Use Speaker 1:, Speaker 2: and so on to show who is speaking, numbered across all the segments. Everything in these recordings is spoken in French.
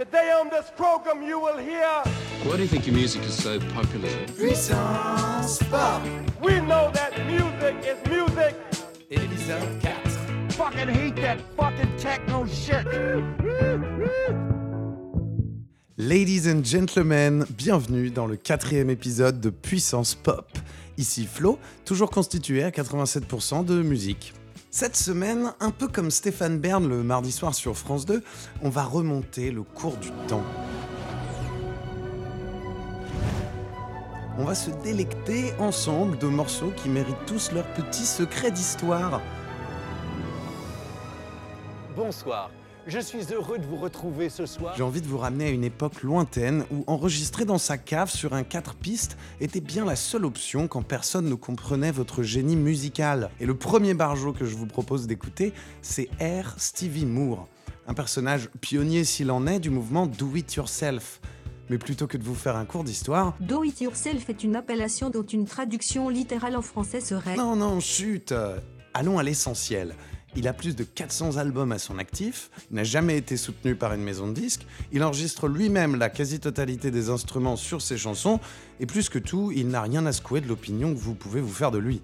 Speaker 1: Today on this program you will hear
Speaker 2: Why do you think your music is so popular?
Speaker 3: Puissance Pop
Speaker 1: we know that music is music.
Speaker 3: Épisode 4
Speaker 1: Fucking hate that fucking techno shit.
Speaker 4: Ladies and gentlemen, bienvenue dans le quatrième épisode de Puissance Pop. Ici Flo, toujours constitué à 87% de musique. Cette semaine, un peu comme Stéphane Bern le mardi soir sur France 2, on va remonter le cours du temps. On va se délecter ensemble de morceaux qui méritent tous leur petit secret d'histoire.
Speaker 5: Bonsoir. Je suis heureux de vous retrouver ce soir.
Speaker 4: J'ai envie de vous ramener à une époque lointaine où enregistrer dans sa cave sur un 4 pistes était bien la seule option quand personne ne comprenait votre génie musical. Et le premier barjo que je vous propose d'écouter, c'est Air Stevie Moore, un personnage pionnier s'il en est du mouvement Do It Yourself. Mais plutôt que de vous faire un cours d'histoire,
Speaker 6: Do it yourself est une appellation dont une traduction littérale en français serait
Speaker 4: non, non, chut Allons à l'essentiel. Il a plus de 400 albums à son actif, n'a jamais été soutenu par une maison de disques, il enregistre lui-même la quasi-totalité des instruments sur ses chansons, et plus que tout, il n'a rien à secouer de l'opinion que vous pouvez vous faire de lui.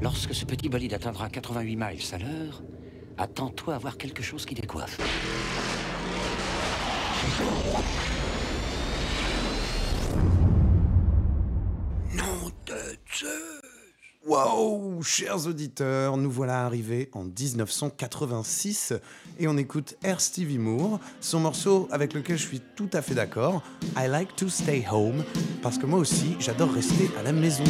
Speaker 7: Lorsque ce petit bolide atteindra 88 miles à l'heure, attends-toi à voir quelque chose qui décoiffe.
Speaker 4: Wow, chers auditeurs, nous voilà arrivés en 1986 et on écoute Air Stevie Moore, son morceau avec lequel je suis tout à fait d'accord, I like to stay home, parce que moi aussi j'adore rester à la maison.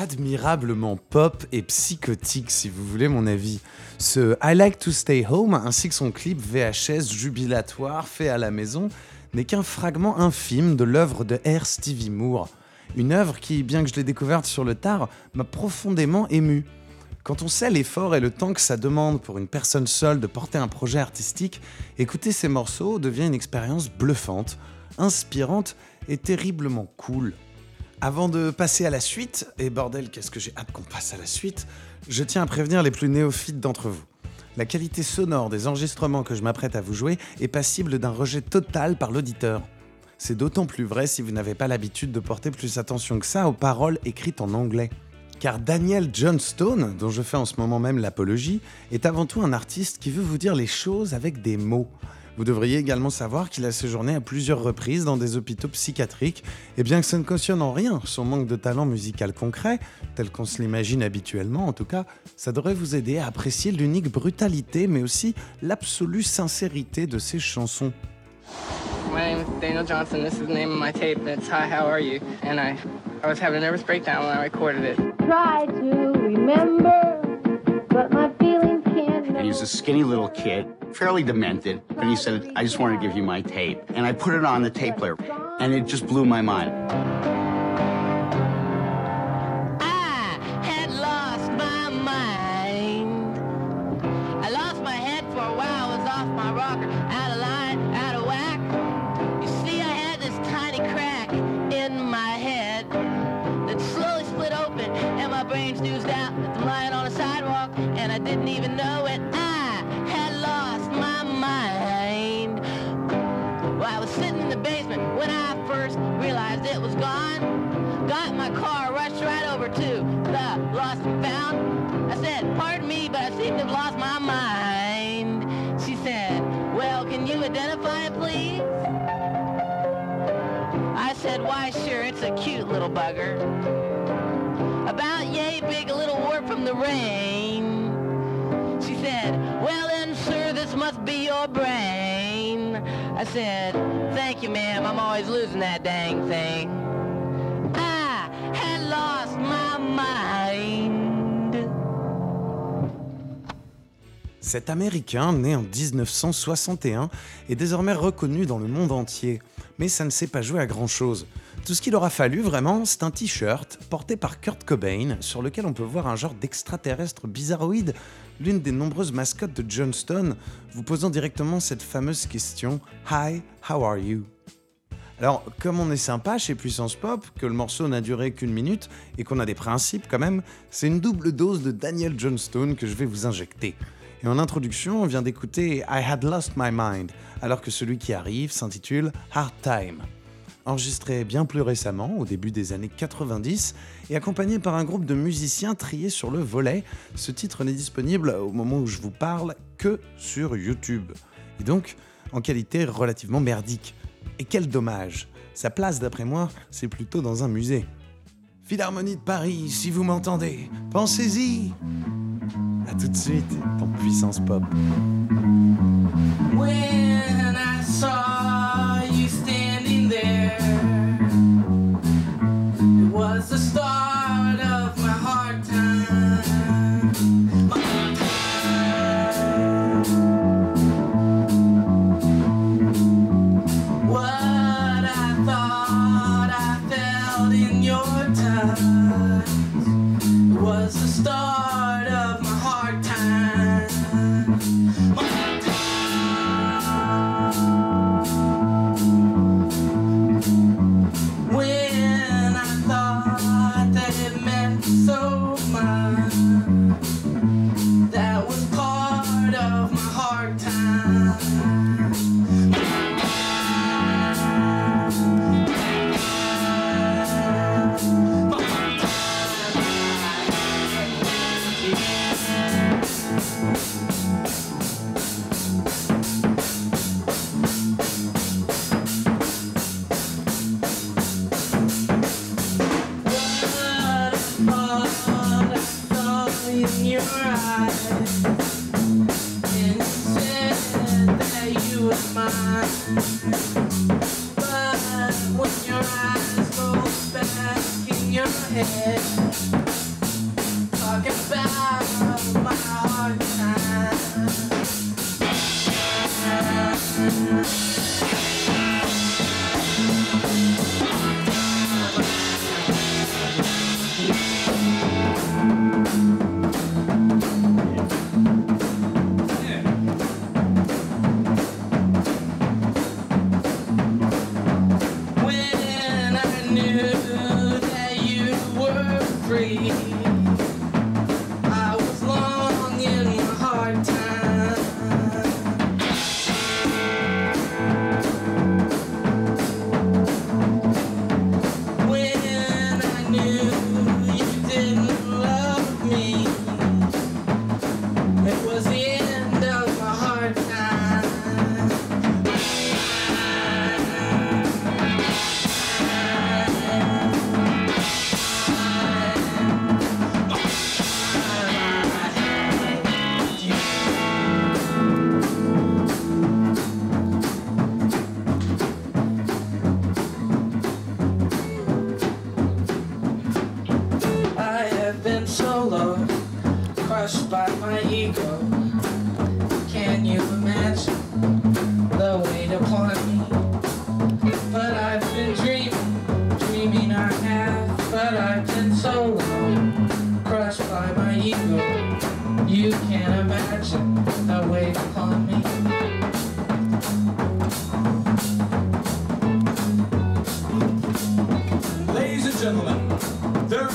Speaker 4: Admirablement pop et psychotique si vous voulez mon avis. Ce I Like to Stay Home ainsi que son clip VHS jubilatoire fait à la maison n'est qu'un fragment infime de l'œuvre de R. Stevie Moore. Une œuvre qui, bien que je l'ai découverte sur le tard, m'a profondément ému. Quand on sait l'effort et le temps que ça demande pour une personne seule de porter un projet artistique, écouter ces morceaux devient une expérience bluffante, inspirante et terriblement cool. Avant de passer à la suite, et bordel, qu'est-ce que j'ai hâte qu'on passe à la suite, je tiens à prévenir les plus néophytes d'entre vous. La qualité sonore des enregistrements que je m'apprête à vous jouer est passible d'un rejet total par l'auditeur. C'est d'autant plus vrai si vous n'avez pas l'habitude de porter plus attention que ça aux paroles écrites en anglais. Car Daniel Johnstone, dont je fais en ce moment même l'apologie, est avant tout un artiste qui veut vous dire les choses avec des mots. Vous devriez également savoir qu'il a séjourné à plusieurs reprises dans des hôpitaux psychiatriques, et bien que ça ne cautionne en rien son manque de talent musical concret, tel qu'on se l'imagine habituellement en tout cas, ça devrait vous aider à apprécier l'unique brutalité mais aussi l'absolue sincérité de ses chansons.
Speaker 8: My name is Daniel Johnson. This is the name of my tape. It's Hi, How Are You? And I, I was having a nervous breakdown when I recorded it.
Speaker 9: try to remember, but my feelings can't.
Speaker 10: And he was a skinny little kid, fairly demented. And he said, I just want to give you my tape. And I put it on the tape player, and it just blew my mind.
Speaker 8: It was gone. Got in my car, rushed right over to the lost and found. I said, pardon me, but I seem to have lost my mind. She said, well, can you identify it, please? I said, why, sure, it's a cute little bugger. About yay big, a little warp from the rain. She said, well then, sir, this must be your brain. I said, thank you, ma'am, I'm always losing that dang thing. I lost my mind.
Speaker 4: Cet Américain, né en 1961, est désormais reconnu dans le monde entier, mais ça ne s'est pas joué à grand-chose. Tout ce qu'il aura fallu vraiment, c'est un t-shirt porté par Kurt Cobain, sur lequel on peut voir un genre d'extraterrestre bizarroïde, l'une des nombreuses mascottes de Johnston, vous posant directement cette fameuse question Hi, how are you? Alors, comme on est sympa chez Puissance Pop, que le morceau n'a duré qu'une minute et qu'on a des principes quand même, c'est une double dose de Daniel Johnstone que je vais vous injecter. Et en introduction, on vient d'écouter I Had Lost My Mind, alors que celui qui arrive s'intitule Hard Time. Enregistré bien plus récemment, au début des années 90, et accompagné par un groupe de musiciens triés sur le volet, ce titre n'est disponible au moment où je vous parle que sur YouTube. Et donc, en qualité relativement merdique. Et quel dommage Sa place, d'après moi, c'est plutôt dans un musée. Philharmonie de Paris, si vous m'entendez, pensez-y A tout de suite dans Puissance Pop.
Speaker 8: Was the start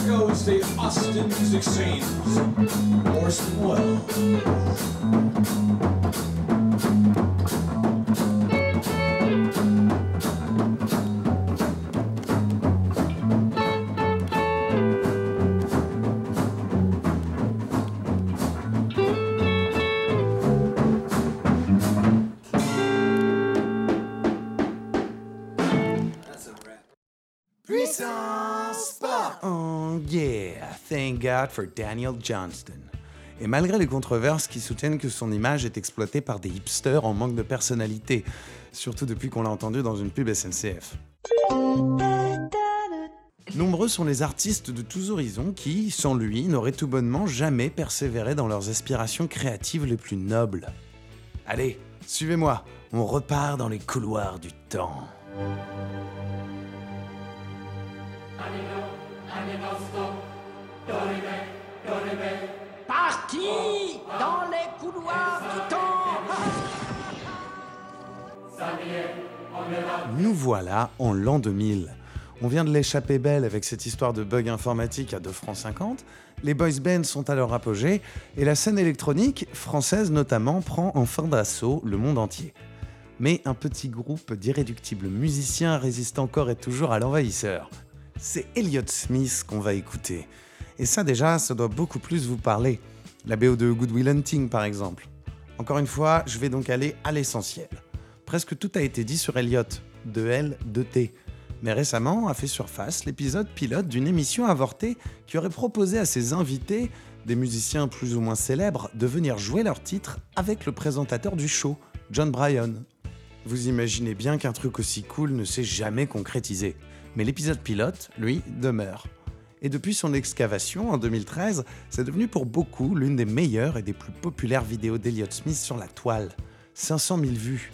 Speaker 11: goes the Austin music scene. Orson Welles.
Speaker 4: God for Daniel Johnston. Et malgré les controverses qui soutiennent que son image est exploitée par des hipsters en manque de personnalité, surtout depuis qu'on l'a entendu dans une pub SNCF. Nombreux sont les artistes de tous horizons qui, sans lui, n'auraient tout bonnement jamais persévéré dans leurs aspirations créatives les plus nobles. Allez, suivez-moi, on repart dans les couloirs du temps.
Speaker 3: Dans les couloirs temps.
Speaker 4: Nous voilà en l'an 2000. On vient de l'échapper belle avec cette histoire de bug informatique à 2 francs 50. Les boys bands sont à leur apogée et la scène électronique, française notamment, prend enfin d'assaut le monde entier. Mais un petit groupe d'irréductibles musiciens résiste encore et toujours à l'envahisseur. C'est Elliott Smith qu'on va écouter. Et ça déjà, ça doit beaucoup plus vous parler. La BO de Good Will Hunting par exemple. Encore une fois, je vais donc aller à l'essentiel. Presque tout a été dit sur Elliott, de L, de T. Mais récemment a fait surface l'épisode pilote d'une émission avortée qui aurait proposé à ses invités, des musiciens plus ou moins célèbres, de venir jouer leur titre avec le présentateur du show, John Bryan. Vous imaginez bien qu'un truc aussi cool ne s'est jamais concrétisé. Mais l'épisode pilote, lui, demeure. Et depuis son excavation en 2013, c'est devenu pour beaucoup l'une des meilleures et des plus populaires vidéos d'Elliott Smith sur la toile. 500 000 vues.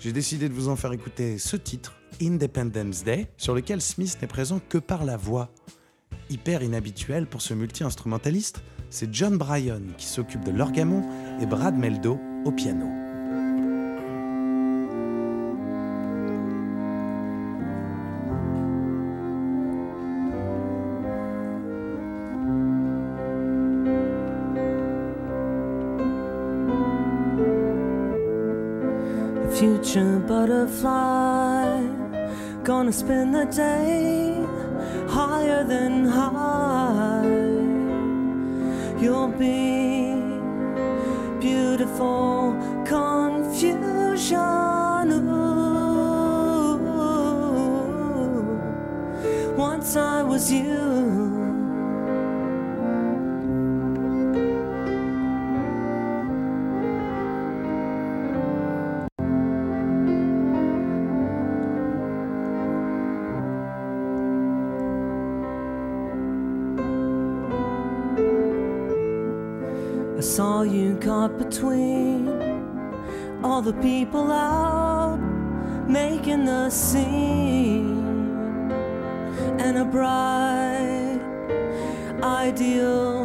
Speaker 4: J'ai décidé de vous en faire écouter ce titre, Independence Day, sur lequel Smith n'est présent que par la voix. Hyper inhabituel pour ce multi-instrumentaliste, c'est John Bryan qui s'occupe de l'orgamon et Brad Meldo au piano.
Speaker 12: Butterfly. Gonna spend the day higher than high. You'll be beautiful confusion. Ooh. once i was you the people out making the scene. And a bright ideal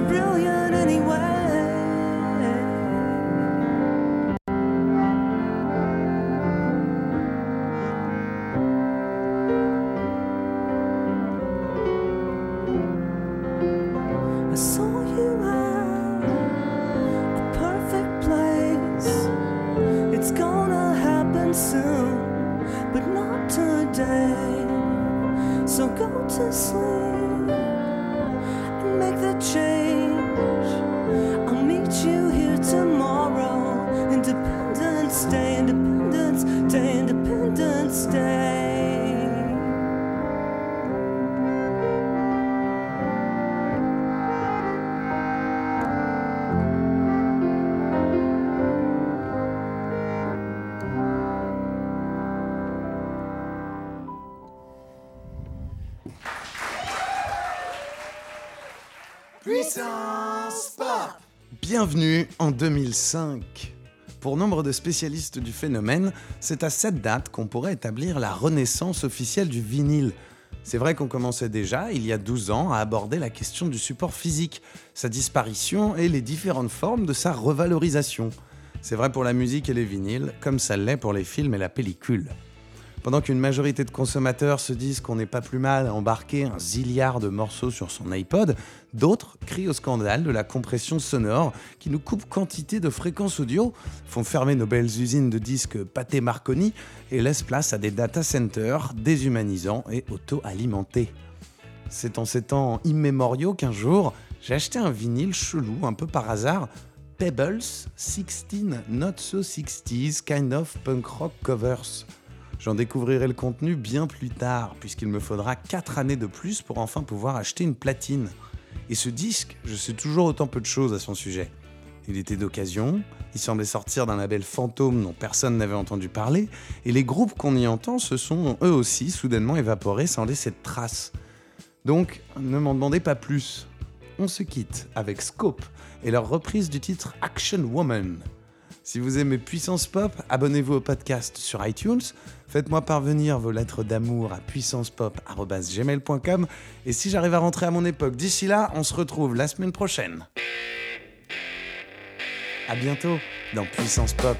Speaker 12: brilliant
Speaker 4: Bienvenue en 2005. Pour nombre de spécialistes du phénomène, c'est à cette date qu'on pourrait établir la renaissance officielle du vinyle. C'est vrai qu'on commençait déjà, il y a 12 ans, à aborder la question du support physique, sa disparition et les différentes formes de sa revalorisation. C'est vrai pour la musique et les vinyles, comme ça l'est pour les films et la pellicule. Pendant qu'une majorité de consommateurs se disent qu'on n'est pas plus mal à embarquer un zilliard de morceaux sur son iPod, d'autres crient au scandale de la compression sonore qui nous coupe quantité de fréquences audio, font fermer nos belles usines de disques pâté Marconi et laissent place à des data centers déshumanisants et auto-alimentés. C'est en ces temps immémoriaux qu'un jour, j'ai acheté un vinyle chelou un peu par hasard, Pebbles 16 Not So 60s Kind of Punk Rock Covers. J'en découvrirai le contenu bien plus tard, puisqu'il me faudra 4 années de plus pour enfin pouvoir acheter une platine. Et ce disque, je sais toujours autant peu de choses à son sujet. Il était d'occasion, il semblait sortir d'un label fantôme dont personne n'avait entendu parler, et les groupes qu'on y entend se sont eux aussi soudainement évaporés sans laisser de traces. Donc, ne m'en demandez pas plus. On se quitte avec Scope et leur reprise du titre Action Woman. Si vous aimez Puissance Pop, abonnez-vous au podcast sur iTunes, faites-moi parvenir vos lettres d'amour à puissancepop.gmail.com et si j'arrive à rentrer à mon époque d'ici là, on se retrouve la semaine prochaine. À bientôt dans Puissance Pop.